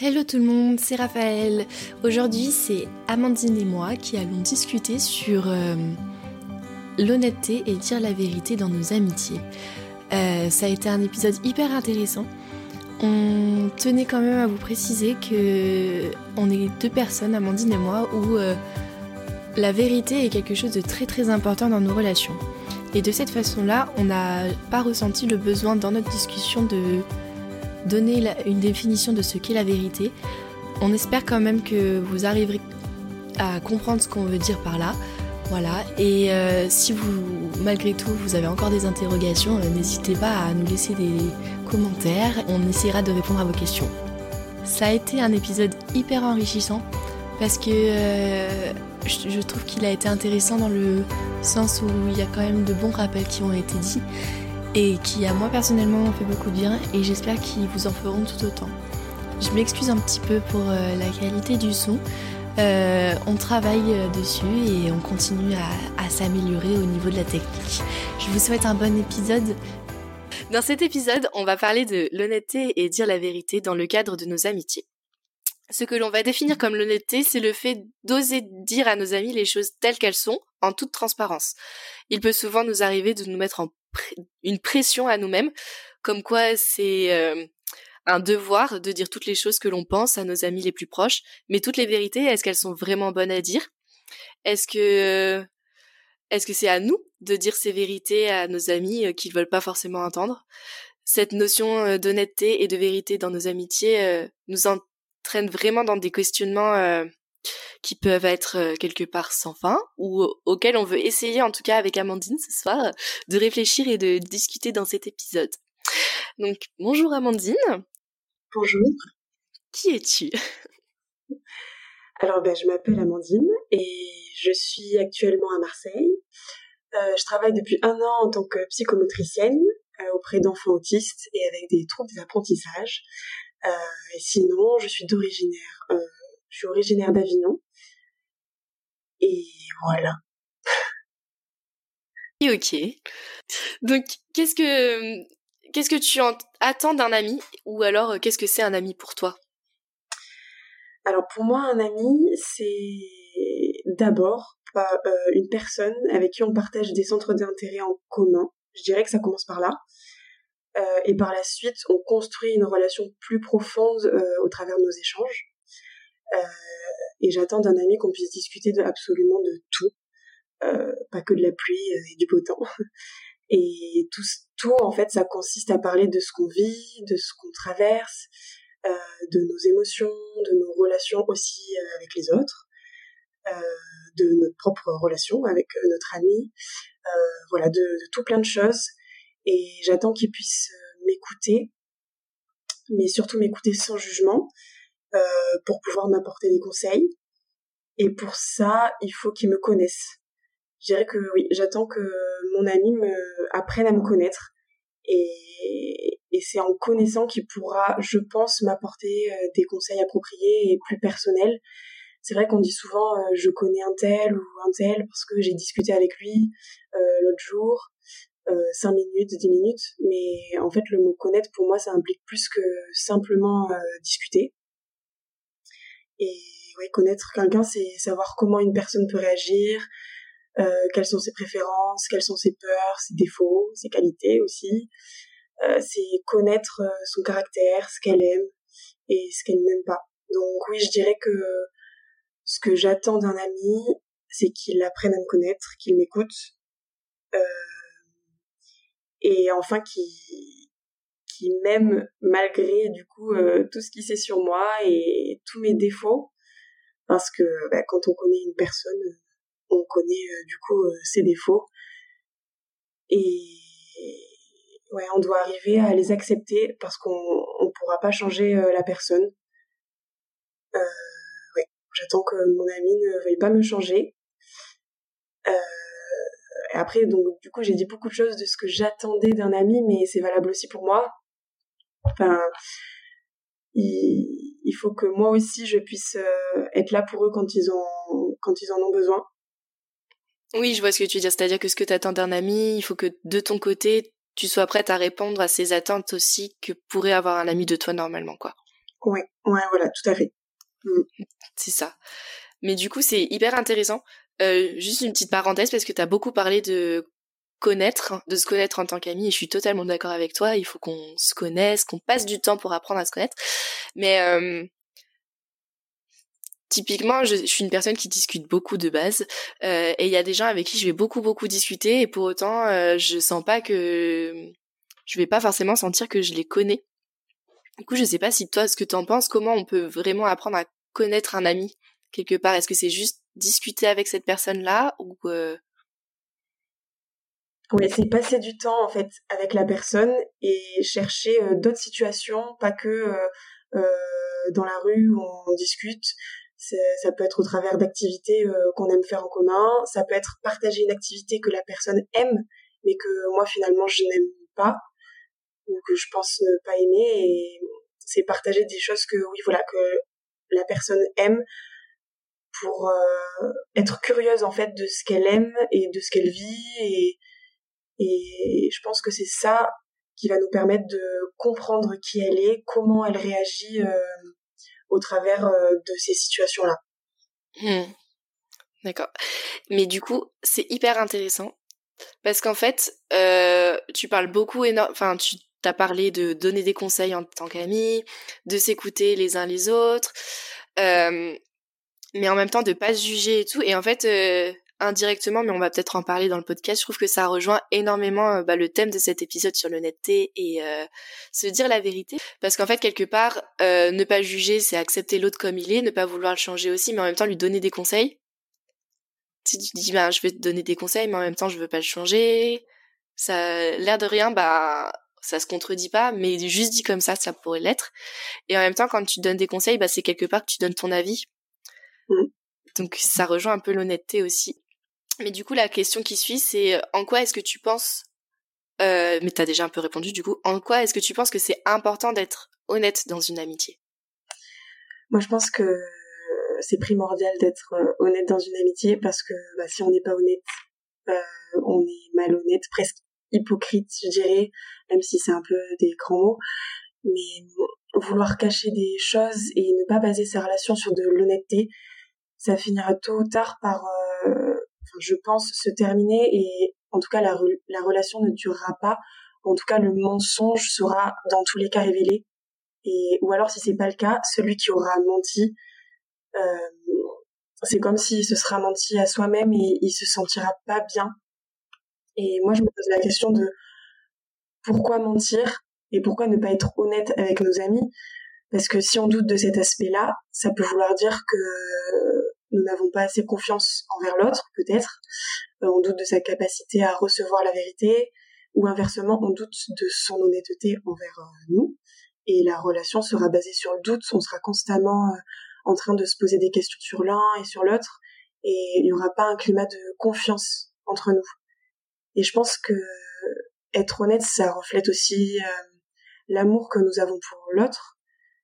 Hello tout le monde, c'est Raphaël. Aujourd'hui, c'est Amandine et moi qui allons discuter sur euh, l'honnêteté et dire la vérité dans nos amitiés. Euh, ça a été un épisode hyper intéressant. On tenait quand même à vous préciser que on est deux personnes, Amandine et moi, où euh, la vérité est quelque chose de très très important dans nos relations. Et de cette façon-là, on n'a pas ressenti le besoin dans notre discussion de donner une définition de ce qu'est la vérité. On espère quand même que vous arriverez à comprendre ce qu'on veut dire par là. Voilà, et euh, si vous, malgré tout, vous avez encore des interrogations, euh, n'hésitez pas à nous laisser des commentaires, on essaiera de répondre à vos questions. Ça a été un épisode hyper enrichissant parce que euh, je, trouve qu'il a été intéressant dans le sens où il y a quand même de bons rappels qui ont été dits et qui, à moi personnellement, ont fait beaucoup de bien et j'espère qu'ils vous en feront tout autant. Je m'excuse un petit peu pour euh, la qualité du son. Euh, on travaille euh, dessus et on continue à, s'améliorer au niveau de la technique. Je vous souhaite un bon épisode. Dans cet épisode, on va parler de l'honnêteté et dire la vérité dans le cadre de nos amitiés. Ce que l'on va définir comme l'honnêteté, c'est le fait d'oser dire à nos amis les choses telles qu'elles sont, en toute transparence. Il peut souvent nous arriver de nous mettre en une pression à nous-mêmes, comme quoi c'est euh, un devoir de dire toutes les choses que l'on pense à nos amis les plus proches, mais toutes les vérités, est-ce qu'elles sont vraiment bonnes à dire? Est-ce que est-ce que c'est à nous de dire ces vérités à nos amis euh, qu'ils veulent pas forcément entendre? Cette notion euh, d'honnêteté et de vérité dans nos amitiés nous entraîne vraiment dans des questionnements qui peuvent être euh, quelque part sans fin ou auxquels on veut essayer en tout cas avec Amandine ce soir de réfléchir et de discuter dans cet épisode. Donc bonjour Amandine. Bonjour. Qui es-tu? Alors ben, je m'appelle Amandine et je suis actuellement à Marseille. Euh, je travaille depuis un an en tant que psychomotricienne euh, auprès d'enfants autistes et avec des troubles d'apprentissage. et sinon, je suis d'originaire je suis originaire d'Avignon. Et voilà. ok. Donc, qu'est-ce que, qu'est-ce que tu attends d'un ami? Ou alors euh, qu'est-ce que c'est un ami pour toi? Alors, pour moi, un ami, c'est d'abord euh, une personne avec qui on partage des centres d'intérêt en commun. Je dirais que ça commence par là. Euh, et par la suite, on construit une relation plus profonde au travers de nos échanges. Euh, et j'attends d'un ami qu'on puisse discuter absolument de tout, euh, pas que de la pluie et du beau temps. Et tout, tout, en fait, ça consiste à parler de ce qu'on vit, de ce qu'on traverse, euh, de nos émotions, de nos relations aussi avec les autres, de notre propre relation avec notre ami, voilà, de, tout plein de choses. Et j'attends qu'il puisse m'écouter, mais surtout m'écouter sans jugement, euh, pour pouvoir m'apporter des conseils. Et pour ça, il faut qu'il me connaisse. Je dirais que oui, j'attends que mon ami me apprenne à me connaître. Et, et c'est en connaissant qu'il pourra, je pense, m'apporter euh, des conseils appropriés et plus personnels. C'est vrai qu'on dit souvent euh, je connais un tel ou un tel parce que j'ai discuté avec lui l'autre jour, euh, 5 minutes, 10 minutes, mais en fait le mot connaître pour moi ça implique plus que simplement discuter. Et ouais, connaître quelqu'un, c'est savoir comment une personne peut réagir, euh, quelles sont ses préférences, quelles sont ses peurs, ses défauts, ses qualités aussi. Euh, c'est connaître euh, son caractère, ce qu'elle aime et ce qu'elle n'aime pas. Donc oui, je dirais que ce que j'attends d'un ami, c'est qu'il apprenne à me connaître, qu'il m'écoute, euh, et enfin qu'il qui m'aime malgré du coup euh, tout ce qui sait sur moi et tous mes défauts. Parce que bah, quand on connaît une personne on connaît euh, du coup euh, ses défauts. Et ouais on doit arriver à les accepter parce qu'on on pourra pas changer la personne. J'attends que mon ami ne veuille pas me changer. Après, donc, du coup, j'ai dit beaucoup de choses de ce que j'attendais d'un ami, mais c'est valable aussi pour moi. Enfin, il, faut que moi aussi je puisse euh, être là pour eux quand ils ont quand ils en ont besoin. Oui, je vois ce que tu veux dire. C'est-à-dire que ce que tu attends d'un ami, il faut que de ton côté, tu sois prête à répondre à ces attentes aussi que pourrait avoir un ami de toi normalement, quoi. Ouais, ouais, voilà, tout à fait. Mm. C'est ça. Mais du coup, c'est hyper intéressant. Euh, juste une petite parenthèse parce que tu as beaucoup parlé de de se connaître en tant qu'ami et je suis totalement d'accord avec toi. Il faut qu'on se connaisse, qu'on passe du temps pour apprendre à se connaître. Mais euh, typiquement, je, suis une personne qui discute beaucoup de base euh, et il y a des gens avec qui je vais beaucoup beaucoup discuter et pour autant, euh, je sens pas que je vais pas forcément sentir que je les connais. Du coup, je sais pas si toi, ce que tu en penses, comment on peut vraiment apprendre à connaître un ami quelque part Est-ce que c'est juste discuter avec cette personne-là ou euh... Oui, c'est passer du temps en fait avec la personne et chercher euh, d'autres situations, pas que euh, euh, dans la rue où on discute. Ça peut être au travers d'activités qu'on aime faire en commun. Ça peut être partager une activité que la personne aime, mais que moi finalement je n'aime pas ou que je pense ne pas aimer. C'est partager des choses que oui voilà que la personne aime pour être curieuse en fait de ce qu'elle aime et de ce qu'elle vit et je pense que c'est ça qui va nous permettre de comprendre qui elle est, comment elle réagit euh, au travers euh, de ces situations-là. Hmm. D'accord. Mais du coup, c'est hyper intéressant parce qu'en fait, tu parles beaucoup, enfin, tu as parlé de donner des conseils en tant qu'ami, de s'écouter les uns les autres. Euh, mais en même temps de pas se juger et tout. Et en fait, euh, indirectement, mais on va peut-être en parler dans le podcast, je trouve que ça rejoint énormément euh, bah, le thème de cet épisode sur l'honnêteté et euh, se dire la vérité. Parce qu'en fait, quelque part, ne pas juger, c'est accepter l'autre comme il est, ne pas vouloir le changer aussi, mais en même temps lui donner des conseils. Si tu dis, bah, je vais te donner des conseils, mais en même temps, je veux pas le changer, ça, l'air de rien, bah, ça se contredit pas, mais juste dit comme ça, ça pourrait l'être. Et en même temps, quand tu donnes des conseils, bah, c'est quelque part que tu donnes ton avis Mm. Donc ça rejoint un peu l'honnêteté aussi. Mais du coup, la question qui suit, c'est euh, en quoi est-ce que tu penses, euh, mais t'as déjà un peu répondu du coup, en quoi est-ce que tu penses que c'est important d'être honnête dans une amitié? Moi, je pense que c'est primordial d'être euh, honnête dans une amitié parce que bah, si on n'est pas honnête, euh, on est malhonnête, presque hypocrite, je dirais, même si c'est un peu des grands mots. Mais vouloir cacher des choses et ne pas baser ses relations sur de l'honnêteté, ça finira tôt ou tard par, euh, je pense, se terminer et en tout cas la, la relation ne durera pas. En tout cas, le mensonge sera dans tous les cas révélé. Et ou alors, si c'est pas le cas, celui qui aura menti, euh, c'est comme s'il se sera menti à soi-même et il se sentira pas bien. Et moi, je me pose la question de pourquoi mentir et pourquoi ne pas être honnête avec nos amis? Parce que si on doute de cet aspect-là, ça peut vouloir dire que nous n'avons pas assez confiance envers l'autre, peut-être. Euh, on doute de sa capacité à recevoir la vérité, ou inversement, on doute de son honnêteté envers euh, nous. Et la relation sera basée sur le doute, on sera constamment euh, en train de se poser des questions sur l'un et sur l'autre, et il n'y aura pas un climat de confiance entre nous. Et je pense que être honnête, ça reflète aussi l'amour que nous avons pour l'autre.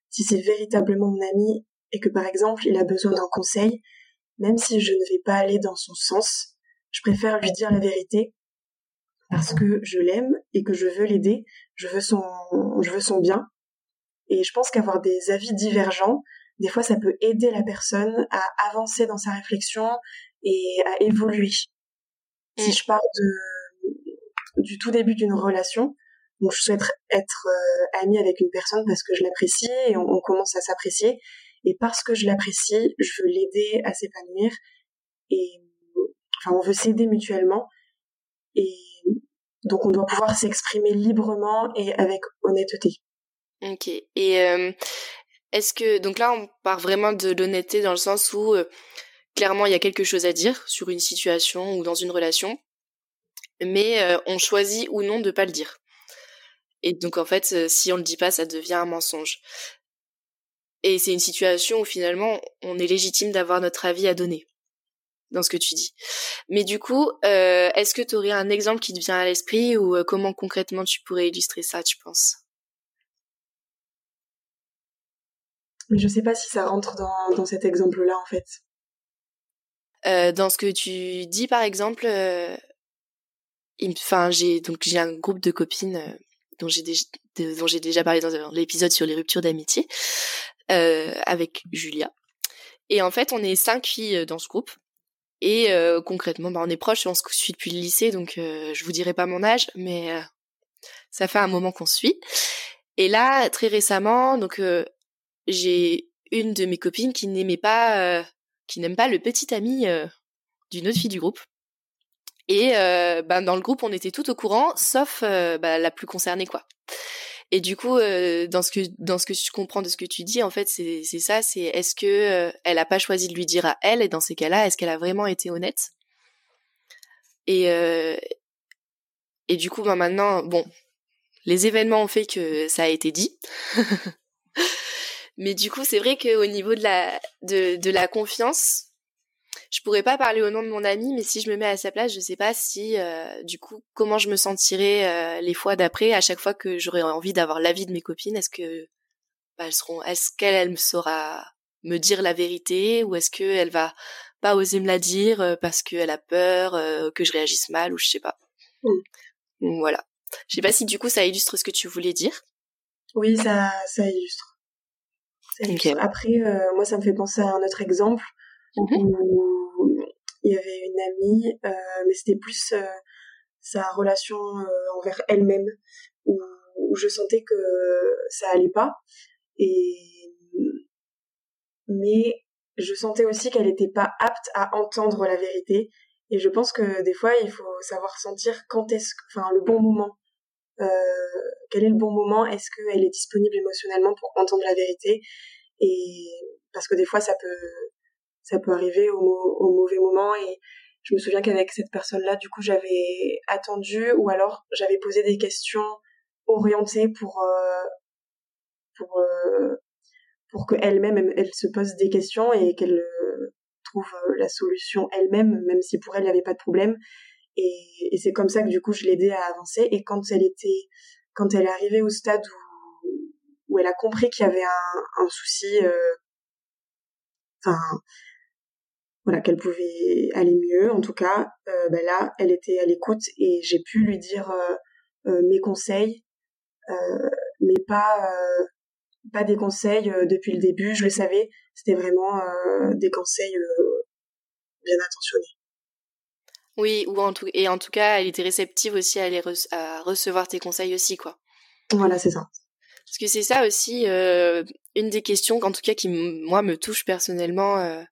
Si c'est véritablement mon ami et que par exemple il a besoin d'un conseil, même si je ne vais pas aller dans son sens, je préfère lui dire la vérité parce que je l'aime et que je veux l'aider, je veux son, je veux son bien. Et je pense qu'avoir des avis divergents, des fois, ça peut aider la personne à avancer dans sa réflexion et à évoluer. Si mm. je pars de, du tout début d'une relation, donc je souhaite être euh, amie avec une personne parce que je l'apprécie et on commence à s'apprécier. Et parce que je l'apprécie, je veux l'aider à s'épanouir. Et enfin, on veut s'aider mutuellement. Et donc, on doit pouvoir s'exprimer librement et avec honnêteté. Ok. Et euh, est-ce que donc là, on part vraiment de l'honnêteté dans le sens où euh, clairement il y a quelque chose à dire sur une situation ou dans une relation, mais euh, on choisit ou non de pas le dire. Et donc en fait, si on le dit pas, ça devient un mensonge. Et c'est une situation où finalement on est légitime d'avoir notre avis à donner dans ce que tu dis. Mais du coup, euh, est-ce que tu aurais un exemple qui te vient à l'esprit ou euh, comment concrètement tu pourrais illustrer ça, tu penses? Mais je sais pas si ça rentre dans, dans cet exemple-là en fait. Euh, dans ce que tu dis par exemple, enfin j'ai donc j'ai un groupe de copines dont j'ai déjà, dont j'ai déjà parlé dans l'épisode sur les ruptures d'amitié. Avec Julia. Et en fait, on est cinq filles dans ce groupe. Et concrètement, bah, on est proches, on se suit depuis le lycée, donc je vous dirai pas mon âge, mais ça fait un moment qu'on se suit. Et là, très récemment, donc j'ai une de mes copines qui n'aimait pas, qui n'aime pas le petit ami d'une autre fille du groupe. Et ben dans le groupe, on était tout au courant, sauf bah, la plus concernée, quoi. Et du coup, dans ce que dans ce que je comprends de ce que tu dis, en fait, c'est c'est ça, c'est est-ce que elle a pas choisi de lui dire à elle, et dans ces cas-là, est-ce qu'elle a vraiment été honnête? Et et du coup, ben maintenant, bon, les événements ont fait que ça a été dit. Mais du coup, c'est vrai qu'au niveau de la de, de la confiance, je pourrais pas parler au nom de mon ami, mais si je me mets à sa place, je sais pas si, euh, du coup, comment je me sentirais euh, les fois d'après, à chaque fois que j'aurais envie d'avoir l'avis de mes copines. Est-ce que bah, elles seront, est-ce qu'elle elle me saura me dire la vérité, ou est-ce qu'elle va pas oser me la dire euh, parce qu'elle a peur que je réagisse mal, ou je sais pas. Mm. Voilà. Je sais pas si du coup ça illustre ce que tu voulais dire. Oui, ça, ça illustre. Après, moi, ça me fait penser à un autre exemple. Mmh il y avait une amie, euh, mais c'était plus euh, sa relation euh, envers elle-même, où, je sentais que ça allait pas. Et mais je sentais aussi qu'elle n'était pas apte à entendre la vérité. Et je pense que des fois, il faut savoir sentir quand est-ce, enfin, le bon moment. Quel est le bon moment? Est-ce qu'elle est disponible émotionnellement pour entendre la vérité? Et parce que des fois, ça peut ça peut arriver au, au mauvais moment et je me souviens qu'avec cette personne-là, du coup, j'avais attendu ou alors j'avais posé des questions orientées pour euh, pour euh, pour que elle-même elle, se pose des questions et qu'elle euh, trouve euh, la solution elle-même, même si pour elle il n'y avait pas de problème. Et, c'est comme ça que du coup je l'ai aidée à avancer. Et quand elle était, quand elle est arrivée au stade où où elle a compris qu'il y avait un, un souci, enfin voilà qu'elle pouvait aller mieux. En tout cas euh, ben là elle était à l'écoute et j'ai pu lui dire euh, euh, mes conseils mais pas pas des conseils depuis le début. Je le savais. C'était vraiment des conseils bien intentionnés. Oui ou en tout et en tout cas elle était réceptive aussi à, aller à recevoir tes conseils aussi quoi. Voilà c'est ça. Parce que c'est ça aussi une des questions en tout cas qui moi me touche personnellement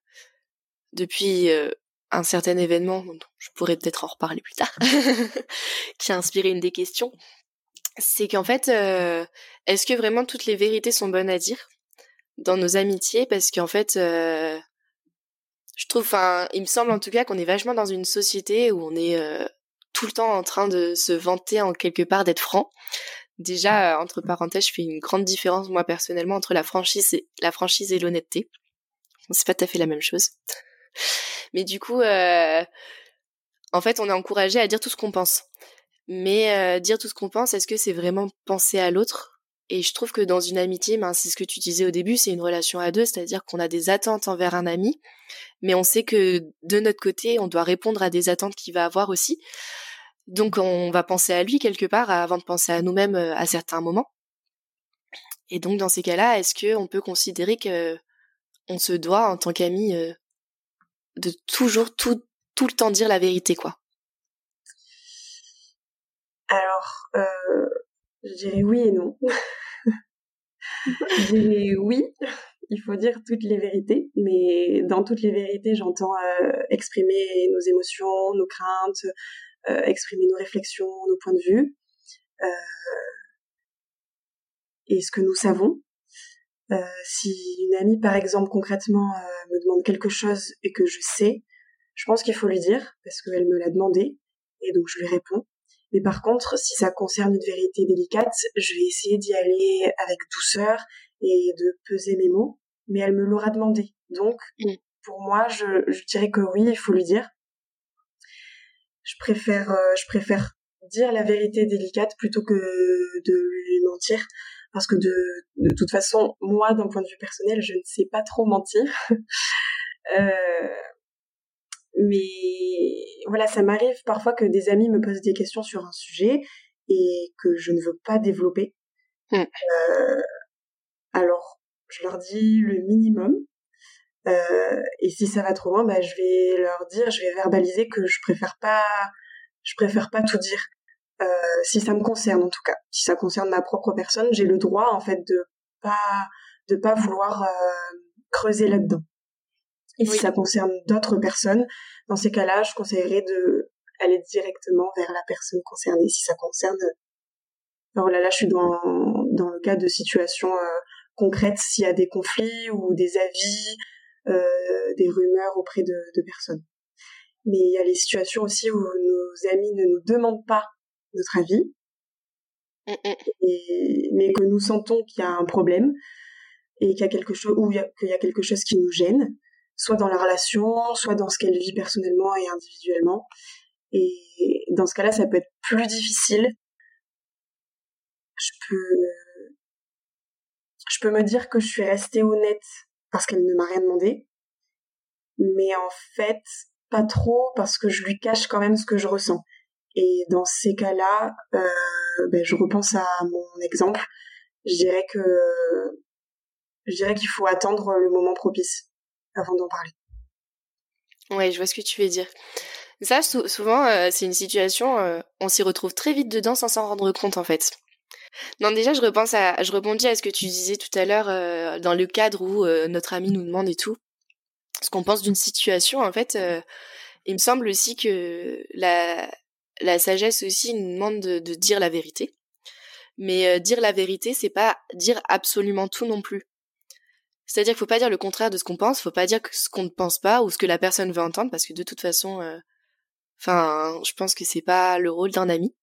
depuis euh, un certain événement, dont je pourrais peut-être en reparler plus tard, qui a inspiré une des questions, c'est qu'en fait, euh, est-ce que vraiment toutes les vérités sont bonnes à dire dans nos amitiés? Parce qu'en fait, euh, je trouve, enfin, il me semble en tout cas qu'on est vachement dans une société où on est tout le temps en train de se vanter en quelque part d'être franc. Déjà, entre parenthèses, je fais une grande différence moi personnellement entre la franchise et la franchise et l'honnêteté. C'est pas tout à fait la même chose. Mais du coup, euh, en fait, on est encouragé à dire tout ce qu'on pense. Mais euh, dire tout ce qu'on pense, est-ce que c'est vraiment penser à l'autre? Et je trouve que dans une amitié, ben, c'est ce que tu disais au début, c'est une relation à deux, c'est-à-dire qu'on a des attentes envers un ami, mais on sait que de notre côté, on doit répondre à des attentes qu'il va avoir aussi. Donc on va penser à lui quelque part avant de penser à nous-mêmes euh, à certains moments. Et donc dans ces cas-là, est-ce qu'on peut considérer que on se doit en tant qu'ami de toujours tout, tout le temps dire la vérité, quoi Alors, euh, je dirais oui et non. je dirais oui, il faut dire toutes les vérités, mais dans toutes les vérités, j'entends euh, exprimer nos émotions, nos craintes, euh, exprimer nos réflexions, nos points de vue, et ce que nous savons. Euh, si une amie, par exemple, concrètement, euh, me demande quelque chose et que je sais, je pense qu'il faut lui dire parce qu'elle me l'a demandé et donc je lui réponds. Mais par contre, si ça concerne une vérité délicate, je vais essayer d'y aller avec douceur et de peser mes mots, mais elle me l'aura demandé. Donc, mm. pour moi, je, je, dirais que oui, il faut lui dire. Je préfère, euh, je préfère dire la vérité délicate plutôt que de lui mentir parce que de, de toute façon, moi, d'un point de vue personnel, je ne sais pas trop mentir. euh, mais voilà, ça m'arrive parfois que des amis me posent des questions sur un sujet et que je ne veux pas développer. Hmm. Euh, alors, je leur dis le minimum. Euh, et si ça va trop loin, bah, je vais leur dire, je vais verbaliser que je préfère pas, je préfère pas tout dire. Euh, si ça me concerne en tout cas, si ça concerne ma propre personne, j'ai le droit en fait de pas de pas vouloir euh, creuser là-dedans. Et si ça concerne d'autres personnes, dans ces cas-là, je conseillerais de aller directement vers la personne concernée. Si ça concerne, voilà, là, je suis dans dans le cas de situations euh, concrètes, s'il y a des conflits ou des avis, euh, des rumeurs auprès de, de personnes. Mais il y a les situations aussi où nos amis ne nous demandent pas notre avis, mm, mm. et, mais que nous sentons qu'il y a un problème et qu'il y a quelque chose ou qu'il y a quelque chose qui nous gêne, soit dans la relation, soit dans ce qu'elle vit personnellement et individuellement. Et dans ce cas-là, ça peut être plus difficile. Je peux, je peux me dire que je suis restée honnête parce qu'elle ne m'a rien demandé, mais en fait, pas trop parce que je lui cache quand même ce que je ressens. Et dans ces cas-là, euh, ben, je repense à mon exemple. Je dirais que je dirais qu'il faut attendre le moment propice avant d'en parler. Ouais, je vois ce que tu veux dire. Ça, souvent, euh, c'est une situation, euh, on s'y retrouve très vite dedans sans s'en rendre compte, en fait. Non, déjà, je repense à, je rebondis à ce que tu disais tout à l'heure euh, dans le cadre où notre ami nous demande et tout, ce qu'on pense d'une situation. En fait, il me semble aussi que la, la sagesse aussi nous demande de, dire la vérité. Mais dire la vérité, c'est pas dire absolument tout non plus. C'est-à-dire qu'il faut pas dire le contraire de ce qu'on pense, faut pas dire ce qu'on ne pense pas ou ce que la personne veut entendre, parce que de toute façon, euh, enfin, je pense que c'est pas le rôle d'un ami.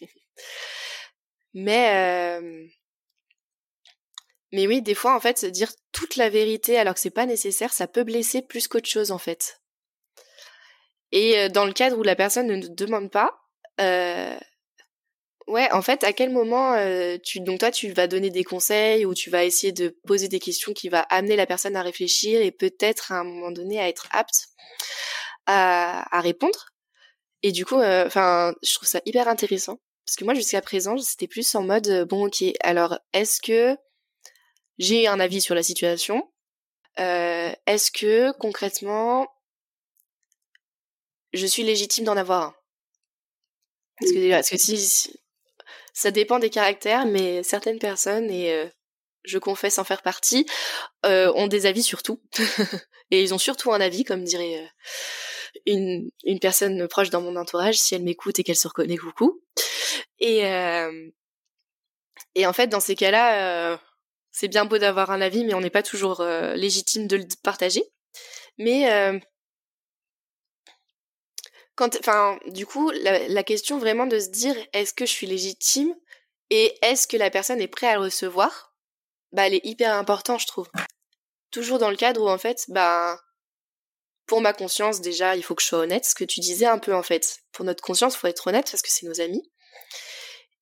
mais euh, mais oui, des fois en fait, dire toute la vérité alors que c'est pas nécessaire, ça peut blesser plus qu'autre chose en fait. Et euh, dans le cadre où la personne ne nous demande pas, Ouais, en fait, à quel moment euh, tu donc toi tu vas donner des conseils ou tu vas essayer de poser des questions qui va amener la personne à réfléchir et peut-être à un moment donné à être apte à, à répondre. Et du coup, euh, enfin, je trouve ça hyper intéressant parce que moi jusqu'à présent c'était plus en mode euh, bon ok alors est-ce que j'ai un avis sur la situation? Euh, Est-ce que concrètement je suis légitime d'en avoir un parce que, parce que si, ça dépend des caractères, mais certaines personnes, et euh, je confesse en faire partie, euh, ont des avis sur tout. et ils ont surtout un avis, comme dirait euh, une, une personne proche dans mon entourage, si elle m'écoute et qu'elle se reconnaît, coucou. Et, et en fait, dans ces cas-là, c'est bien beau d'avoir un avis, mais on n'est pas toujours légitime de le partager. Mais enfin, du coup, la, question vraiment de se dire est-ce que je suis légitime et est-ce que la personne est prête à le recevoir, bah, elle est hyper importante, je trouve. Toujours dans le cadre où, en fait, bah, pour ma conscience, déjà, il faut que je sois honnête, ce que tu disais un peu, en fait. Pour notre conscience, il faut être honnête parce que c'est nos amis.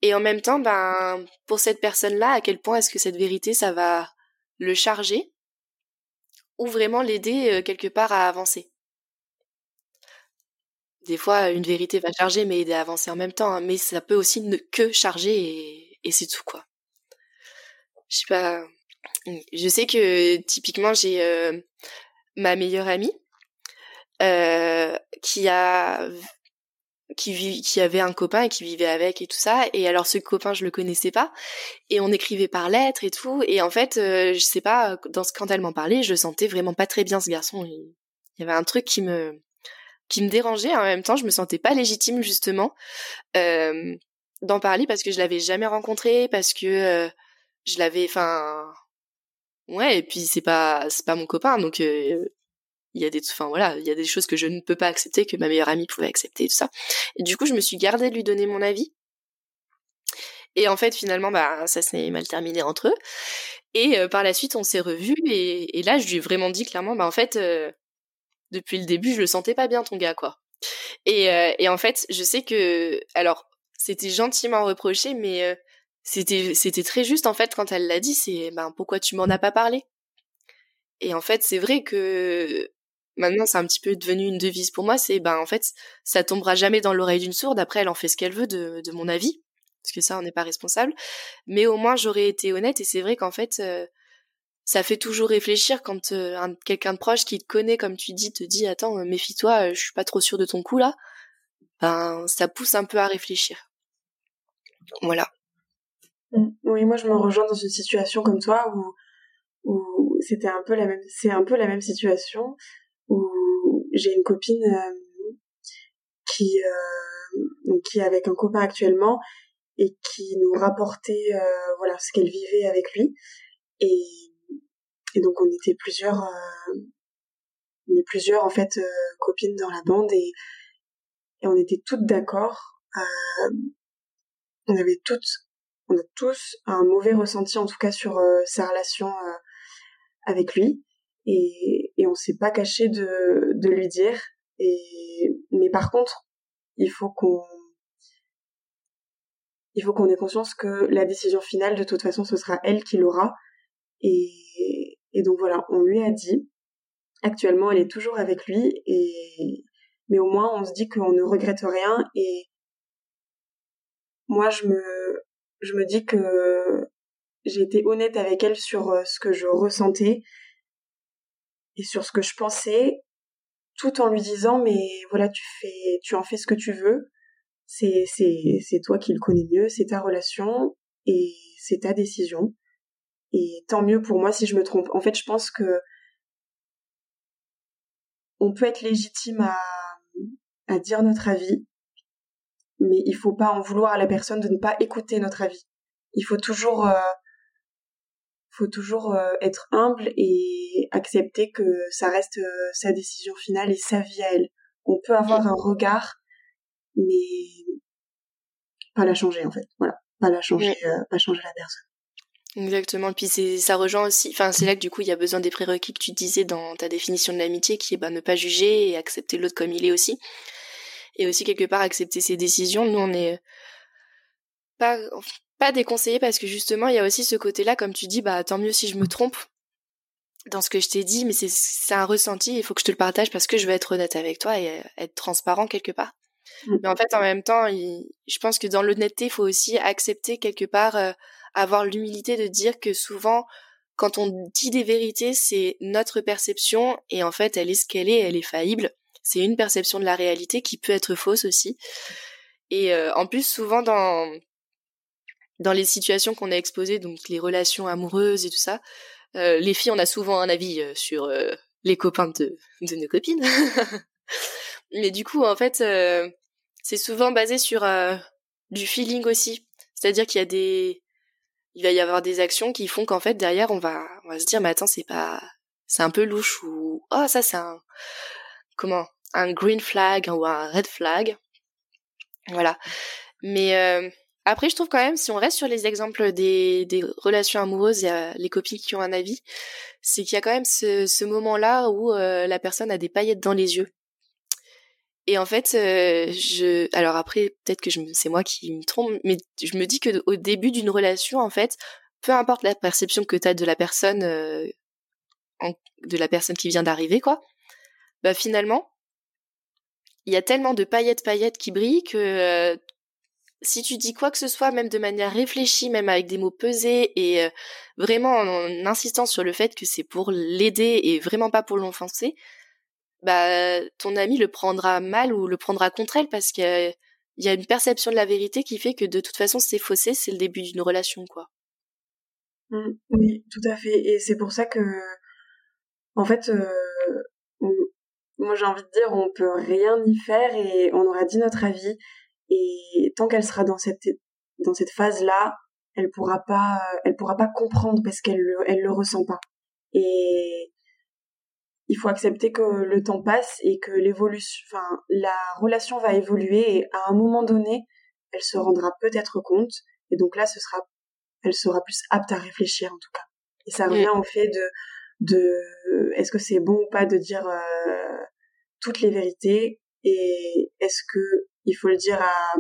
Et en même temps, ben, pour cette personne-là, à quel point est-ce que cette vérité, ça va le charger ou vraiment l'aider euh, quelque part à avancer? Des fois, une vérité va charger, mais aider à avancer en même temps. Hein. mais ça peut aussi ne que charger et, c'est tout, quoi. Je sais pas. Je sais que typiquement, j'ai euh, ma meilleure amie euh, qui a qui, qui avait un copain et qui vivait avec et tout ça. Et alors ce copain, je le connaissais pas. Et on écrivait par lettres et tout. Et en fait, euh, je sais pas, dans ce, quand elle m'en parlait, je sentais vraiment pas très bien ce garçon. Il y avait un truc qui me qui me dérangeait. En même temps, je me sentais pas légitime justement euh, d'en parler parce que je l'avais jamais rencontré, parce que euh, je l'avais, enfin, ouais. Et puis c'est pas, c'est pas mon copain, donc euh, il y a des, enfin voilà, il y a des choses que je ne peux pas accepter que ma meilleure amie pouvait accepter et tout ça. Et du coup, je me suis gardée de lui donner mon avis. Et en fait, finalement, bah, ça s'est mal terminé entre eux. Et par la suite, on s'est revus. Et, et, là, je lui ai vraiment dit clairement, bah en fait, depuis le début, je le sentais pas bien ton gars quoi. Et, euh, et en fait, je sais que alors c'était gentiment reproché, mais euh, c'était c'était très juste en fait quand elle l'a dit. C'est ben pourquoi tu m'en as pas parlé? Et en fait, c'est vrai que maintenant c'est un petit peu devenu une devise pour moi. C'est ben en fait ça tombera jamais dans l'oreille d'une sourde. Après, elle en fait ce qu'elle veut de, de mon avis, parce que ça on n'est pas responsable. Mais au moins j'aurais été honnête. Et c'est vrai qu'en fait euh, ça fait toujours réfléchir quand euh, quelqu'un de proche qui te connaît, comme tu dis, te dit attends, euh, méfie-toi, je suis pas trop sûre de ton coup là. Ben, ça pousse un peu à réfléchir. Voilà. Mmh. Oui, moi je me rejoins dans une situation comme toi où où c'était un peu la même, c'est un peu la même situation où j'ai une copine qui donc qui est avec un copain actuellement et qui nous rapportait euh, voilà ce qu'elle vivait avec lui et, et donc on était plusieurs euh, on est plusieurs en fait euh, copines dans la bande et, et on était toutes d'accord on avait toutes on a tous un mauvais ressenti en tout cas sur sa relation avec lui et, et on s'est pas caché de, de lui dire et mais par contre il faut qu'on il faut qu'on ait conscience que la décision finale, de toute façon, ce sera elle qui l'aura. Et, et donc voilà, on lui a dit. Actuellement, elle est toujours avec lui, mais au moins on se dit qu'on ne regrette rien. Et moi, je me, dis que j'ai été honnête avec elle sur euh, ce que je ressentais et sur ce que je pensais, tout en lui disant mais voilà, tu fais, tu en fais ce que tu veux c'est c'est c'est toi qui le connais mieux, c'est ta relation et c'est ta décision. Et tant mieux pour moi si je me trompe. En fait, je pense que on peut être légitime à à dire notre avis, mais il faut pas en vouloir à la personne de ne pas écouter notre avis. Il faut toujours euh, faut toujours euh, être humble et accepter que ça reste euh, sa décision finale et sa vie à elle. On peut avoir un regard mais pas la changer en fait. Voilà, pas la changer, euh, pas changer la personne. Exactement. Puis c'est ça rejoint aussi. Enfin, c'est là que du coup il y a besoin des prérequis que tu disais dans ta définition de l'amitié, qui est bah, ne pas juger et accepter l'autre comme il est aussi. Et aussi quelque part accepter ses décisions. Nous on est pas pas déconseillé parce que justement il y a aussi ce côté-là, comme tu dis, bah tant mieux si je me trompe dans ce que je t'ai dit, mais c'est un ressenti. Il faut que je te le partage parce que je veux être honnête avec toi et euh, être transparent quelque part. Mm. Mais en fait, en même temps, je pense que dans l'honnêteté, il faut aussi accepter quelque part, euh, avoir l'humilité de dire que souvent, quand on dit des vérités, c'est notre perception et en fait, elle est ce qu'elle est, elle est faillible. C'est une perception de la réalité qui peut être fausse aussi. Et euh, en plus, souvent dans dans les situations qu'on a exposées, donc les relations amoureuses et tout ça, euh, les filles, on a souvent un avis sur les copains de, de nos copines. Mais du coup, en fait, c'est souvent basé sur euh, du feeling aussi. C'est-à-dire qu'il y a des, il va y avoir des actions qui font qu'en fait derrière on va, on va se dire mais attends c'est pas, c'est un peu louche ou oh ça c'est un, comment, un green flag ou un red flag. Voilà. Mais euh, après, je trouve quand même, si on reste sur les exemples des, des relations amoureuses, et les copines qui ont un avis, c'est qu'il y a quand même ce, ce moment-là où euh, la personne a des paillettes dans les yeux. Et en fait, euh, je, alors après, peut-être que je c'est moi qui me trompe, mais je me dis que au début d'une relation, en fait, peu importe la perception que tu as de la personne, euh, de la personne qui vient d'arriver, quoi, bah finalement, il y a tellement de paillettes, paillettes qui brillent que euh, si tu dis quoi que ce soit, même de manière réfléchie, même avec des mots pesés et vraiment en, insistant sur le fait que c'est pour l'aider et vraiment pas pour l'enfoncer, bah ton ami le prendra mal ou le prendra contre elle parce qu'il y a une perception de la vérité qui fait que de toute façon c'est faussé, c'est le début d'une relation quoi. Mmh, oui, tout à fait. Et c'est pour ça que, en fait, euh, moi j'ai envie de dire, on peut rien y faire et on aura dit notre avis. Et tant qu'elle sera dans cette dans cette phase là, elle pourra pas, elle pourra pas comprendre parce qu'elle elle le ressent pas. Et il faut accepter que le temps passe et que l'évolution, enfin, la relation va évoluer et à un moment donné, elle se rendra peut-être compte et donc là, ce sera, elle sera plus apte à réfléchir en tout cas. Et ça revient au fait de, de, est-ce que c'est bon ou pas de dire euh, toutes les vérités et est-ce que il faut le dire à,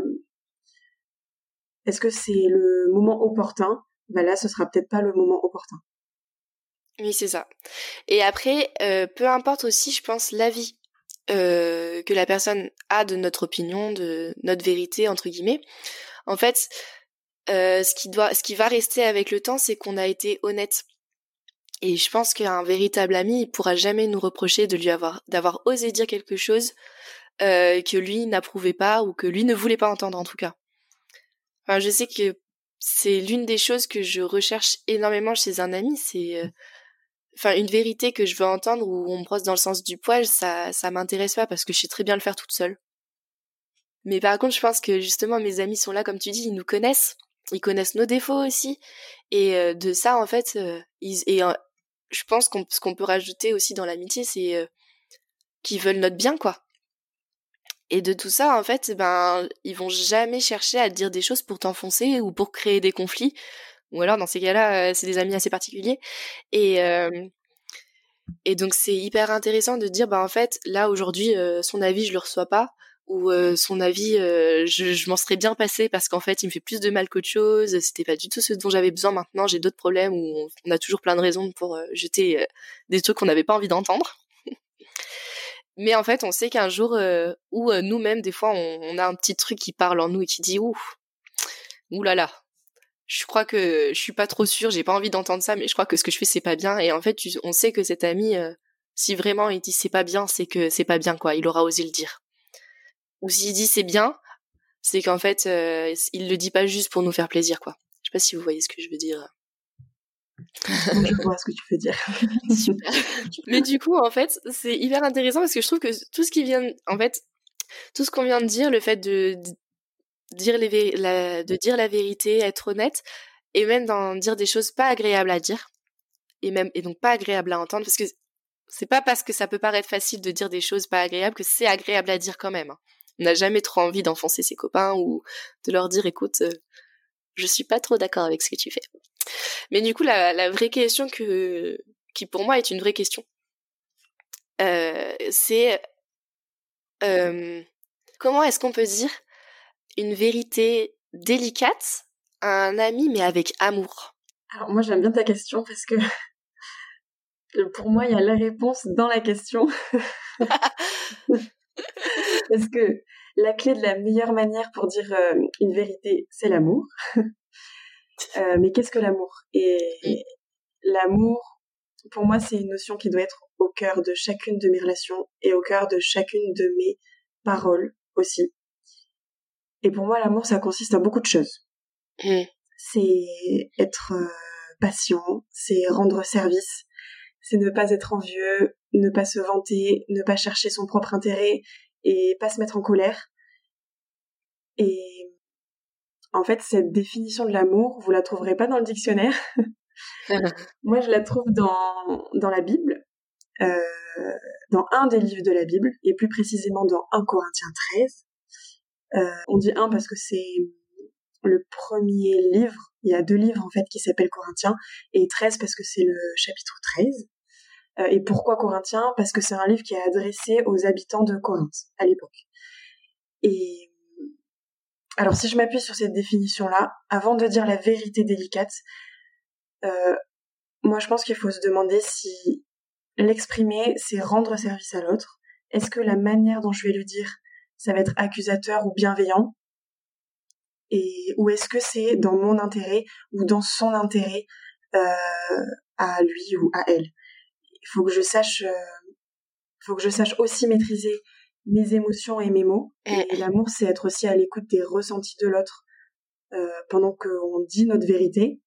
est-ce que c'est le moment opportun? Ben là, ce sera peut-être pas le moment opportun. Oui, c'est ça. Et après, euh, peu importe aussi, je pense, l'avis euh, que la personne a de notre opinion, de notre vérité entre guillemets. En fait, euh, ce qui doit, ce qui va rester avec le temps, c'est qu'on a été honnête. Et je pense qu'un véritable ami, il pourra jamais nous reprocher de lui avoir, d'avoir osé dire quelque chose que lui n'approuvait pas ou que lui ne voulait pas entendre en tout cas. Enfin, je sais que c'est l'une des choses que je recherche énormément chez un ami, c'est enfin une vérité que je veux entendre où on me brosse dans le sens du poil, ça ça m'intéresse pas parce que je sais très bien le faire toute seule. Mais par contre, je pense que justement mes amis sont là comme tu dis, ils nous connaissent, ils connaissent nos défauts aussi et euh, de ça en fait ils et je pense qu'on ce qu'on peut rajouter aussi dans l'amitié c'est qu'ils veulent notre bien quoi. Et de tout ça, en fait, ben, ils vont jamais chercher à dire des choses pour t'enfoncer ou pour créer des conflits. Ou alors, dans ces cas-là, euh, c'est des amis assez particuliers. Et, euh, et donc, c'est hyper intéressant de dire, ben, en fait, là, aujourd'hui, euh, son avis, je le reçois pas. Ou son avis, je, m'en serais bien passé parce qu'en fait, il me fait plus de mal qu'autre chose. C'était pas du tout ce dont j'avais besoin maintenant. J'ai d'autres problèmes où on a toujours plein de raisons pour jeter des trucs qu'on n'avait pas envie d'entendre. Mais en fait, on sait qu'un jour où nous-mêmes, des fois, on, a un petit truc qui parle en nous et qui dit ouh, ouh là là. Je crois que je suis pas trop sûre, j'ai pas envie d'entendre ça, mais je crois que ce que je fais c'est pas bien. Et en fait, on sait que cet ami, euh, si vraiment il dit c'est pas bien, c'est que c'est pas bien quoi. Il aura osé le dire. Ou s'il dit c'est bien, c'est qu'en fait, il le dit pas juste pour nous faire plaisir quoi. Je sais pas si vous voyez ce que je veux dire je vois ce que tu veux dire. Super. Mais du coup, en fait, c'est hyper intéressant parce que je trouve que tout ce qui vient, en fait, tout ce qu'on vient de dire, le fait de, dire la, de dire la vérité, être honnête, et même d'en dire des choses pas agréables à dire, et même et donc pas agréables à entendre, parce que c'est pas parce que ça peut paraître facile de dire des choses pas agréables que c'est agréable à dire quand même. Hein. On n'a jamais trop envie d'enfoncer ses copains ou de leur dire, écoute, euh, je suis pas trop d'accord avec ce que tu fais. Mais du coup, la, vraie question que, qui pour moi est une vraie question, euh, c'est euh, comment est-ce qu'on peut dire une vérité délicate à un ami mais avec amour Alors moi j'aime bien ta question parce que pour moi il y a la réponse dans la question. parce que la clé de la meilleure manière pour dire euh, une vérité, c'est l'amour. Euh, mais qu'est-ce que l'amour? Et l'amour, pour moi, c'est une notion qui doit être au cœur de chacune de mes relations et au cœur de chacune de mes paroles aussi. Et pour moi, l'amour, ça consiste à beaucoup de choses. Mmh. C'est être euh, patient, c'est rendre service, c'est ne pas être envieux, ne pas se vanter, ne pas chercher son propre intérêt et pas se mettre en colère. Et en fait, cette définition de l'amour, vous la trouverez pas dans le dictionnaire. Moi, je la trouve dans, dans la Bible, euh, dans un des livres de la Bible, et plus précisément dans 1 Corinthiens 13. Euh, on dit un parce que c'est le premier livre. Il y a deux livres en fait qui s'appellent Corinthiens, et 13 parce que c'est le chapitre 13. Euh, et pourquoi Corinthiens? Parce que c'est un livre qui est adressé aux habitants de Corinthe à l'époque. Et alors si je m'appuie sur cette définition-là, avant de dire la vérité délicate, euh, moi je pense qu'il faut se demander si l'exprimer, c'est rendre service à l'autre. Est-ce que la manière dont je vais le dire, ça va être accusateur ou bienveillant Et ou est-ce que c'est dans mon intérêt ou dans son intérêt euh, à lui ou à elle? Il faut que je sache, euh, faut que je sache aussi maîtriser mes émotions et mes mots. Et, l'amour, c'est être aussi à l'écoute des ressentis de l'autre euh, pendant qu'on dit notre vérité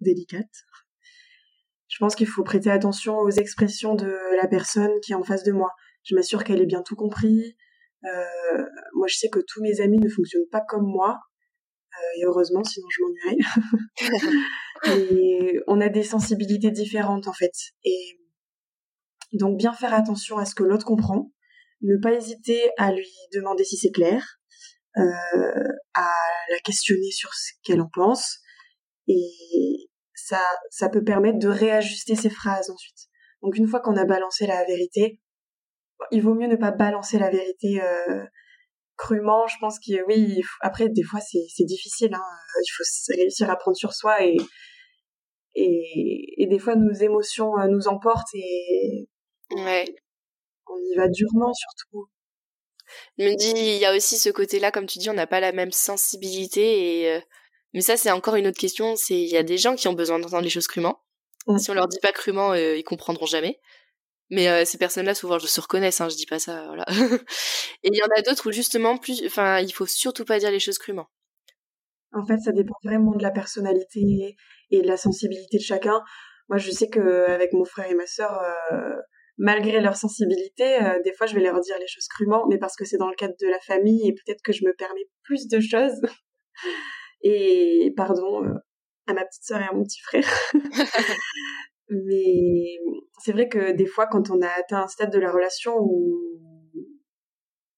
délicate. Je pense qu'il faut prêter attention aux expressions de la personne qui est en face de moi. Je m'assure qu'elle ait bien tout compris. Euh, moi, je sais que tous mes amis ne fonctionnent pas comme moi. Euh, et heureusement, sinon je m'ennuierais. et on a des sensibilités différentes en fait. Et donc bien faire attention à ce que l'autre comprend ne pas hésiter à lui demander si c'est clair, euh, à la questionner sur ce qu'elle en pense, et ça, ça peut permettre de réajuster ses phrases ensuite. Donc une fois qu'on a balancé la vérité, il vaut mieux ne pas balancer la vérité euh, crûment. Je pense que oui, après des fois c'est difficile. Hein. Il faut réussir à prendre sur soi et et, et des fois nos émotions euh, nous emportent et ouais on y va durement surtout. Je me dis, il y a aussi ce côté-là, comme tu dis, on n'a pas la même sensibilité. Et, euh, Mais ça, c'est encore une autre question. C'est il y a des gens qui ont besoin d'entendre les choses crûment. Si on leur dit pas crûment, ils comprendront jamais. Mais ces personnes-là, souvent, je se reconnaissent, hein, je dis pas ça, voilà. et il y en a d'autres où justement, plus, enfin, il faut surtout pas dire les choses crûment. En fait, ça dépend vraiment de la personnalité et de la sensibilité de chacun. Moi, je sais que avec mon frère et ma sœur, euh, malgré leur sensibilité, euh, des fois, je vais leur dire les choses crûment, mais parce que c'est dans le cadre de la famille et peut-être que je me permets plus de choses. et pardon euh, à ma petite sœur et à mon petit frère. mais c'est vrai que des fois, quand on a atteint un stade de la relation où,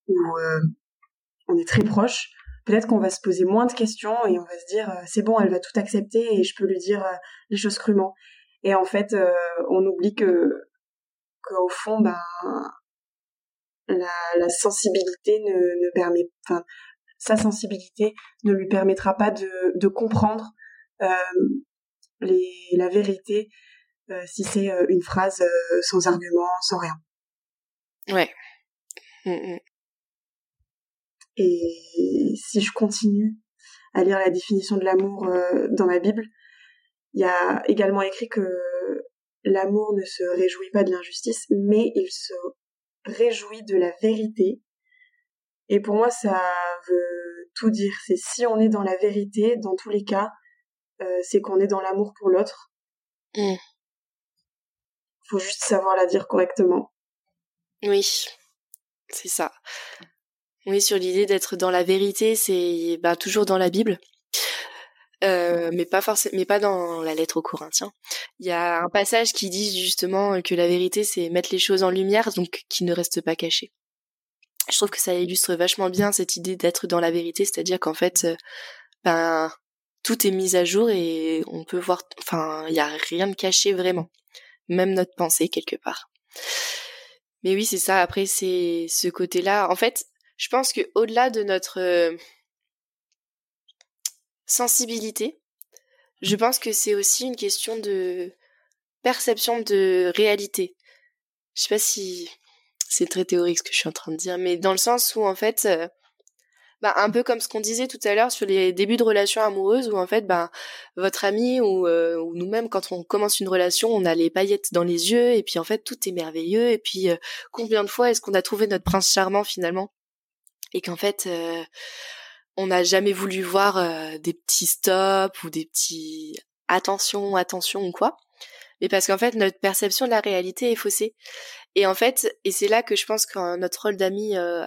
où on est très proche, peut-être qu'on va se poser moins de questions et on va se dire euh, c'est bon, elle va tout accepter et je peux lui dire euh, les choses crûment. Et en fait, euh, on oublie que qu'au fond, ben la, la sensibilité ne, ne permet, enfin sa sensibilité ne lui permettra pas de, de comprendre les, la vérité si c'est une phrase sans argument, sans rien. Ouais. Mmh, mmh. Et si je continue à lire la définition de l'amour euh, dans ma Bible, il y a également écrit que l'amour ne se réjouit pas de l'injustice, mais il se réjouit de la vérité. Et pour moi, ça veut tout dire. C'est si on est dans la vérité, dans tous les cas, euh, c'est qu'on est dans l'amour pour l'autre. Mmh. Faut juste savoir la dire correctement. Oui, c'est ça. Oui, sur l'idée d'être dans la vérité, c'est bah, toujours dans la Bible. Euh, mais pas forcément, mais pas dans la lettre aux Corinthiens. Il y a un passage qui dit justement que la vérité, c'est mettre les choses en lumière, donc qui ne restent pas cachées. Je trouve que ça illustre vachement bien cette idée d'être dans la vérité, c'est-à-dire qu'en fait, euh, ben tout est mis à jour et on peut voir, enfin, il y a rien de caché vraiment, même notre pensée quelque part. Mais oui, c'est ça. Après, c'est ce côté-là. En fait, je pense que au-delà de notre euh, sensibilité, je pense que c'est aussi une question de perception de réalité. Je sais pas si c'est très théorique ce que je suis en train de dire, mais dans le sens où en fait, euh, bah, un peu comme ce qu'on disait tout à l'heure sur les débuts de relations amoureuses, où en fait, bah, votre ami ou, euh, ou nous-mêmes, quand on commence une relation, on a les paillettes dans les yeux, et puis en fait, tout est merveilleux, et puis combien de fois est-ce qu'on a trouvé notre prince charmant finalement? Et qu'en fait euh, on n'a jamais voulu voir euh, des petits stops ou des petits attention attention ou quoi. Mais parce qu'en fait notre perception de la réalité est faussée. Et en fait et c'est là que je pense que notre rôle d'ami euh,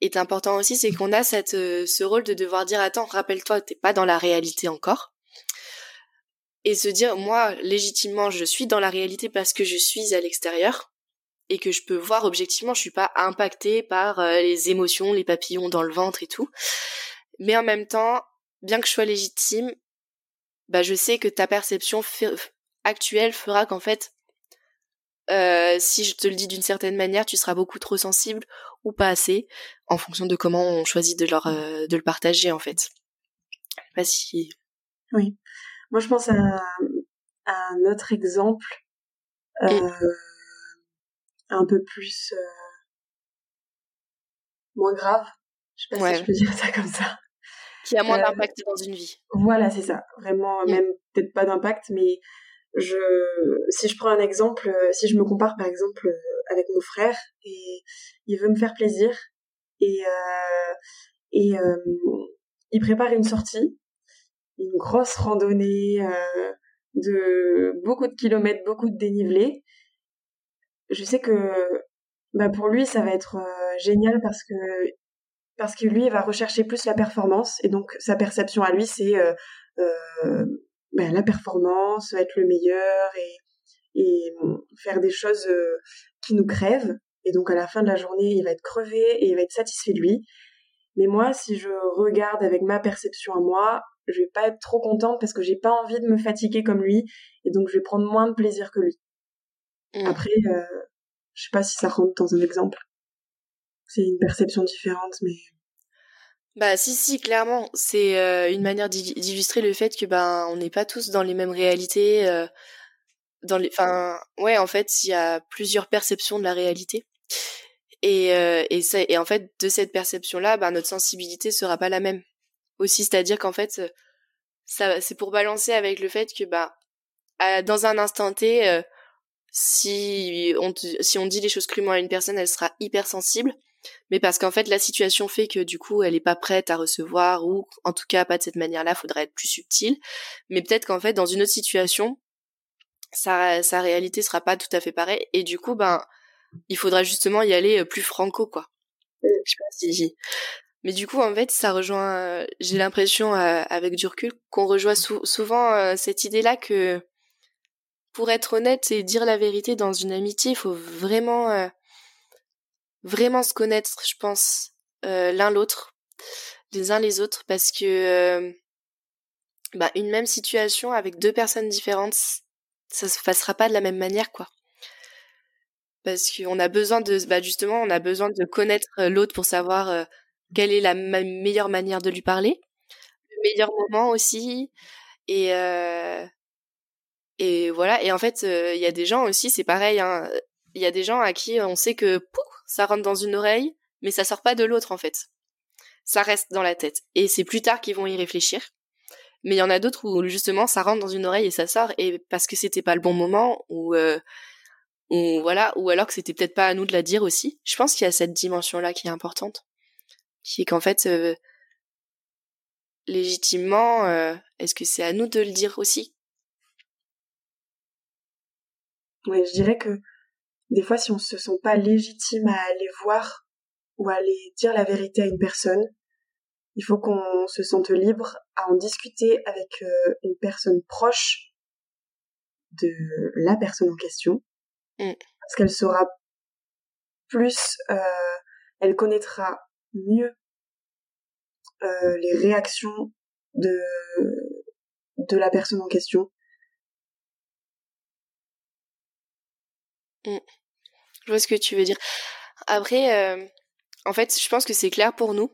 est important aussi c'est qu'on a cette ce rôle de devoir dire attends rappelle-toi t'es pas dans la réalité encore et se dire moi légitimement je suis dans la réalité parce que je suis à l'extérieur et que je peux voir objectivement, je suis pas impactée par euh, les émotions, les papillons dans le ventre et tout. Mais en même temps, bien que je sois légitime, bah je sais que ta perception actuelle fera qu'en fait, euh, si je te le dis d'une certaine manière, tu seras beaucoup trop sensible ou pas assez, en fonction de comment on choisit de leur euh, de le partager en fait. Pas si. Oui, moi je pense à, à un autre exemple. Euh, un peu plus moins grave. Je sais pas si je peux dire ça comme ça. Qui a moins d'impact dans une vie. Voilà, c'est ça. Vraiment, mm. même peut-être pas d'impact, mais je, si je prends un exemple, euh, si je me compare par exemple avec mon frère et il veut me faire plaisir et et il prépare une sortie, une grosse randonnée de beaucoup de kilomètres, beaucoup de dénivelé je sais que bah pour lui ça va être euh, génial parce que parce que lui il va rechercher plus la performance et donc sa perception à lui c'est bah, la performance être le meilleur et et faire des choses euh, qui nous crèvent et donc à la fin de la journée il va être crevé et il va être satisfait de lui mais moi si je regarde avec ma perception à moi je vais pas être trop contente parce que j'ai pas envie de me fatiguer comme lui et donc je vais prendre moins de plaisir que lui Mmh. Après, euh, je sais pas si ça rentre dans un exemple. C'est une perception différente, mais. Bah si si clairement. C'est euh, une manière d'illustrer le fait que ben on n'est pas tous dans les mêmes réalités euh, dans les enfin ouais en fait il y a plusieurs perceptions de la réalité. Et et ça et en fait de cette perception là ben notre sensibilité sera pas la même. Aussi c'est-à-dire qu'en fait ça c'est pour balancer avec le fait que bah dans un instant T, si on si on dit les choses crûment à une personne, elle sera hyper sensible mais parce qu'en fait la situation fait que du coup elle est pas prête à recevoir ou en tout cas pas de cette manière-là, faudrait être plus subtil. Mais peut-être qu'en fait dans une autre situation, sa sa réalité sera pas tout à fait pareille et du coup ben il faudra justement y aller euh, plus franco quoi. Je sais pas si mais du coup en fait ça rejoint euh, j'ai l'impression euh, avec du recul qu'on rejoint souvent cette idée là que pour être honnête et dire la vérité dans une amitié, il faut vraiment vraiment se connaître, je pense, euh, l'un l'autre, les uns les autres, parce que euh, bah, une même situation avec deux personnes différentes, ça se passera pas de la même manière, quoi. Parce qu'on a besoin de, bah justement, on a besoin de connaître euh, l'autre pour savoir quelle est la meilleure manière de lui parler, le meilleur moment aussi, et et voilà. Et en fait, il y a des gens aussi, c'est pareil. Hein, il y a des gens à qui on sait que pouf, ça rentre dans une oreille, mais ça sort pas de l'autre en fait. Ça reste dans la tête. Et c'est plus tard qu'ils vont y réfléchir. Mais il y en a d'autres où justement ça rentre dans une oreille et ça sort et parce que c'était pas le bon moment ou euh, ou voilà ou alors que c'était peut-être pas à nous de la dire aussi. Je pense qu'il y a cette dimension là qui est importante, qui est qu'en fait euh, légitimement, euh, est-ce que c'est à nous de le dire aussi? Oui, je dirais que des fois, si on se sent pas légitime à aller voir ou à aller dire la vérité à une personne, il faut qu'on se sente libre à en discuter avec euh, une personne proche de la personne en question, mm. parce qu'elle saura plus, euh, elle connaîtra mieux euh, les réactions de de la personne en question Mm. Je vois ce que tu veux dire. Après, euh, en fait, je pense que c'est clair pour nous.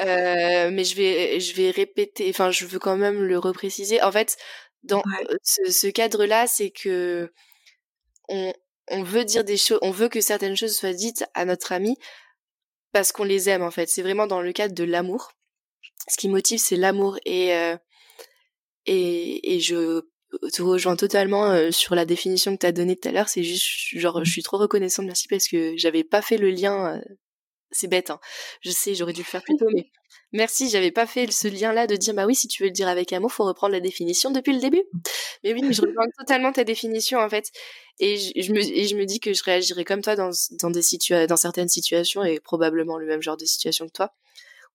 Euh, mais je vais, je vais répéter, enfin, je veux quand même le repréciser. En fait, dans ce, cadre-là, c'est que on, on veut dire des choses, on veut que certaines choses soient dites à notre ami parce qu'on les aime, en fait. C'est vraiment dans le cadre de l'amour. Ce qui motive, c'est l'amour. Et, euh, et, et je te rejoins totalement euh, sur la définition que tu as donnée tout à l'heure. C'est juste, genre, je suis trop reconnaissante, merci, parce que j'avais pas fait le lien. Euh, c'est bête, hein. Je sais, j'aurais dû le faire plus tôt, mais merci, j'avais pas fait ce lien-là de dire, bah oui, si tu veux le dire avec un mot, faut reprendre la définition depuis le début. Mais oui, je rejoins totalement ta définition, en fait. Et je, me, dis que je réagirais comme toi dans certaines situations, et probablement le même genre de situation que toi,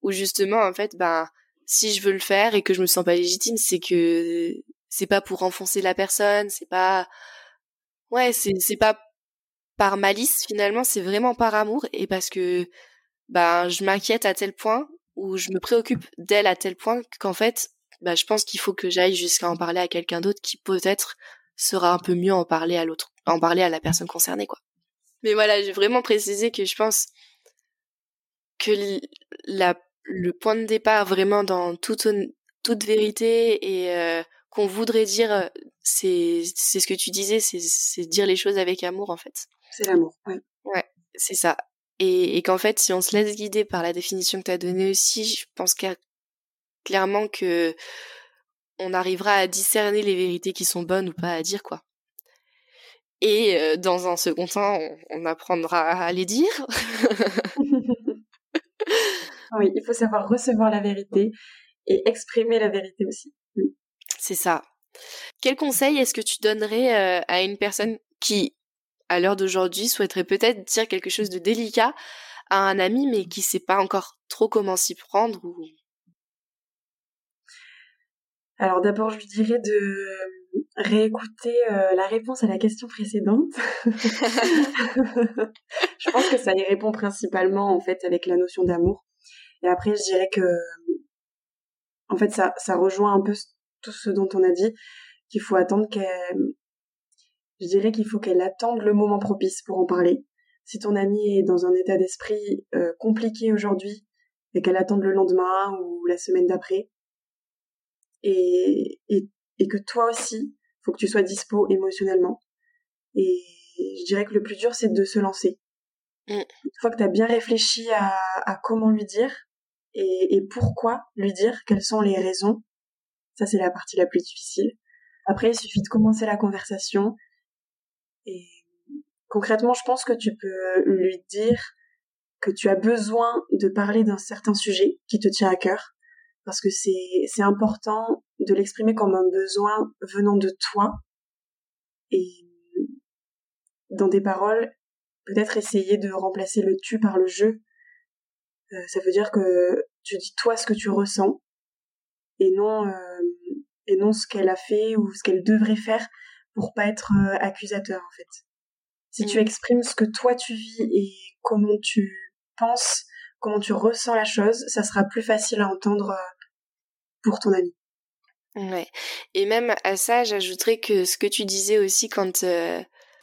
où justement, en fait, bah, si je veux le faire et que je me sens pas légitime, c'est que c'est pas pour enfoncer la personne, c'est pas ouais, c'est c'est pas par malice finalement, c'est vraiment par amour et parce que bah je m'inquiète à tel point ou je me préoccupe d'elle à tel point qu'en fait, bah je pense qu'il faut que j'aille jusqu'à en parler à quelqu'un d'autre qui peut-être sera un peu mieux en parler à l'autre, en parler à la personne concernée quoi. Mais voilà, j'ai vraiment précisé que je pense que la, le point de départ vraiment dans toute toute vérité et euh, qu'on voudrait dire, euh, c'est c'est ce que tu disais, c'est dire les choses avec amour en fait. C'est l'amour, ouais. Ouais, c'est ça. Et, et qu'en fait, si on se laisse guider par la définition que tu as donnée aussi, je pense clairement que on arrivera à discerner les vérités qui sont bonnes ou pas à dire quoi. Et euh, dans un second temps, on, apprendra à les dire. oui, il faut savoir recevoir la vérité et exprimer la vérité aussi. C'est ça. Quel conseil est-ce que tu donnerais euh, à une personne qui, à l'heure d'aujourd'hui, souhaiterait peut-être dire quelque chose de délicat à un ami, mais qui sait pas encore trop comment s'y prendre. Alors d'abord, je lui dirais de réécouter euh, la réponse à la question précédente. je pense que ça y répond principalement en fait avec la notion d'amour. Et après, je dirais que en fait ça ça rejoint un peu tout ce dont on a dit, qu'il faut attendre qu'elle, je dirais qu'il faut qu'elle attende le moment propice pour en parler. Si ton amie est dans un état d'esprit euh, compliqué aujourd'hui et qu'elle attende le lendemain ou la semaine d'après, et, et, et que toi aussi, faut que tu sois dispo émotionnellement. Et je dirais que le plus dur, c'est de se lancer. Mm. Une fois que tu as bien réfléchi à, à comment lui dire et, et pourquoi lui dire, quelles sont les raisons, ça, c'est la partie la plus difficile. Après, il suffit de commencer la conversation. Et concrètement, je pense que tu peux lui dire que tu as besoin de parler d'un certain sujet qui te tient à cœur, parce que c'est, important de l'exprimer comme un besoin venant de toi. Et dans des paroles, peut-être essayer de remplacer le tu par le je. Euh, ça veut dire que tu dis toi ce que tu ressens et non euh, et non ce qu'elle a fait ou ce qu'elle devrait faire pour pas être euh, accusateur en fait. Si tu mm. exprimes ce que toi tu vis et comment tu penses, comment tu ressens la chose, ça sera plus facile à entendre pour ton ami. Ouais. Et même à ça, j'ajouterais que ce que tu disais aussi quand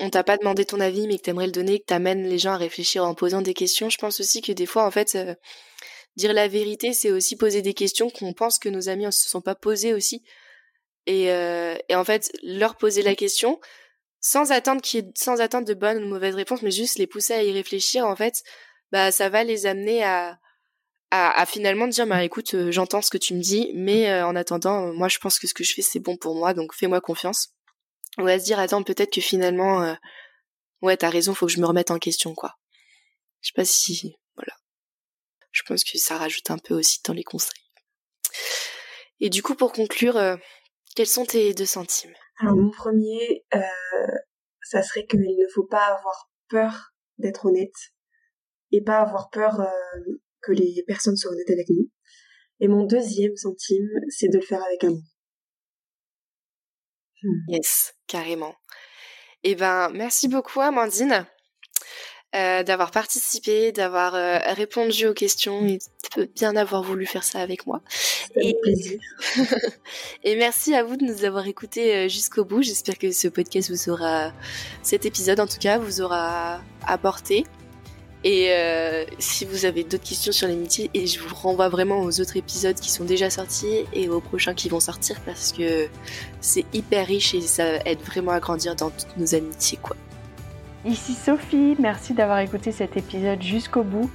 on t'a pas demandé ton avis, mais que t'aimerais le donner, que t'amènes les gens à réfléchir en posant des questions. Je pense aussi que des fois, en fait, euh, dire la vérité, c'est aussi poser des questions qu'on pense que nos amis ne se sont pas posées aussi. Et, euh, et en fait, leur poser la question sans attendre qu'il sans attendre de bonnes ou de mauvaises réponses, mais juste les pousser à y réfléchir. En fait, bah ça va les amener à à, à finalement dire bah écoute, euh, j'entends ce que tu me dis, mais en attendant, moi je pense que ce que je fais c'est bon pour moi, donc fais-moi confiance ou à se dire attends peut-être que finalement euh, ouais t'as raison faut que je me remette en question quoi je sais pas si je pense que ça rajoute un peu aussi dans les conseils et du coup pour conclure euh, quels sont tes deux centimes? Alors mon premier euh, ça serait qu'il ne faut pas avoir peur d'être honnête et pas avoir peur que les personnes soient honnêtes avec nous et mon deuxième centime c'est de le faire avec amour Mmh. Yes, carrément. Eh ben, merci beaucoup, Amandine. Euh, d'avoir participé, d'avoir euh, répondu aux questions et de bien avoir voulu faire ça avec moi. Et... plaisir. et merci à vous de nous avoir écoutés euh, jusqu'au bout. J'espère que ce podcast vous aura, cet épisode en tout cas, vous aura apporté. Et euh, si vous avez d'autres questions sur l'amitié, et je vous renvoie vraiment aux autres épisodes qui sont déjà sortis et aux prochains qui vont sortir parce que c'est hyper riche et ça aide vraiment à grandir dans toutes nos amitiés, quoi. Ici Sophie, merci d'avoir écouté cet épisode jusqu'au bout.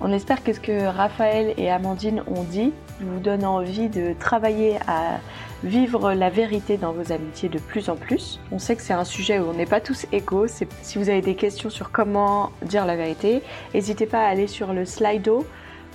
On espère que ce que Raphaël et Amandine ont dit vous donne envie de travailler à vivre la vérité dans vos amitiés de plus en plus. On sait que c'est un sujet où on n'est pas tous égaux. Si vous avez des questions sur comment dire la vérité, n'hésitez pas à aller sur le Slido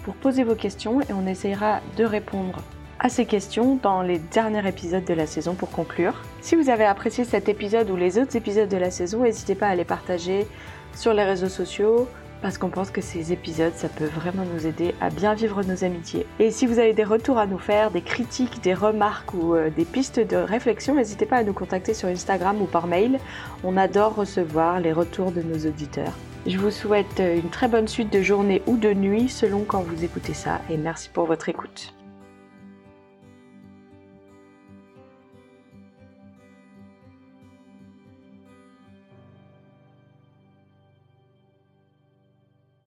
pour poser vos questions et on essayera de répondre à ces questions dans les derniers épisodes de la saison pour conclure. Si vous avez apprécié cet épisode ou les autres épisodes de la saison, n'hésitez pas à les partager sur les réseaux sociaux, parce qu'on pense que ces épisodes, ça peut vraiment nous aider à bien vivre nos amitiés. Et si vous avez des retours à nous faire, des critiques, des remarques ou euh, des pistes de réflexion, n'hésitez pas à nous contacter sur Instagram ou par mail. On adore recevoir les retours de nos auditeurs. Je vous souhaite une très bonne suite de journée ou de nuit selon quand vous écoutez ça et merci pour votre écoute.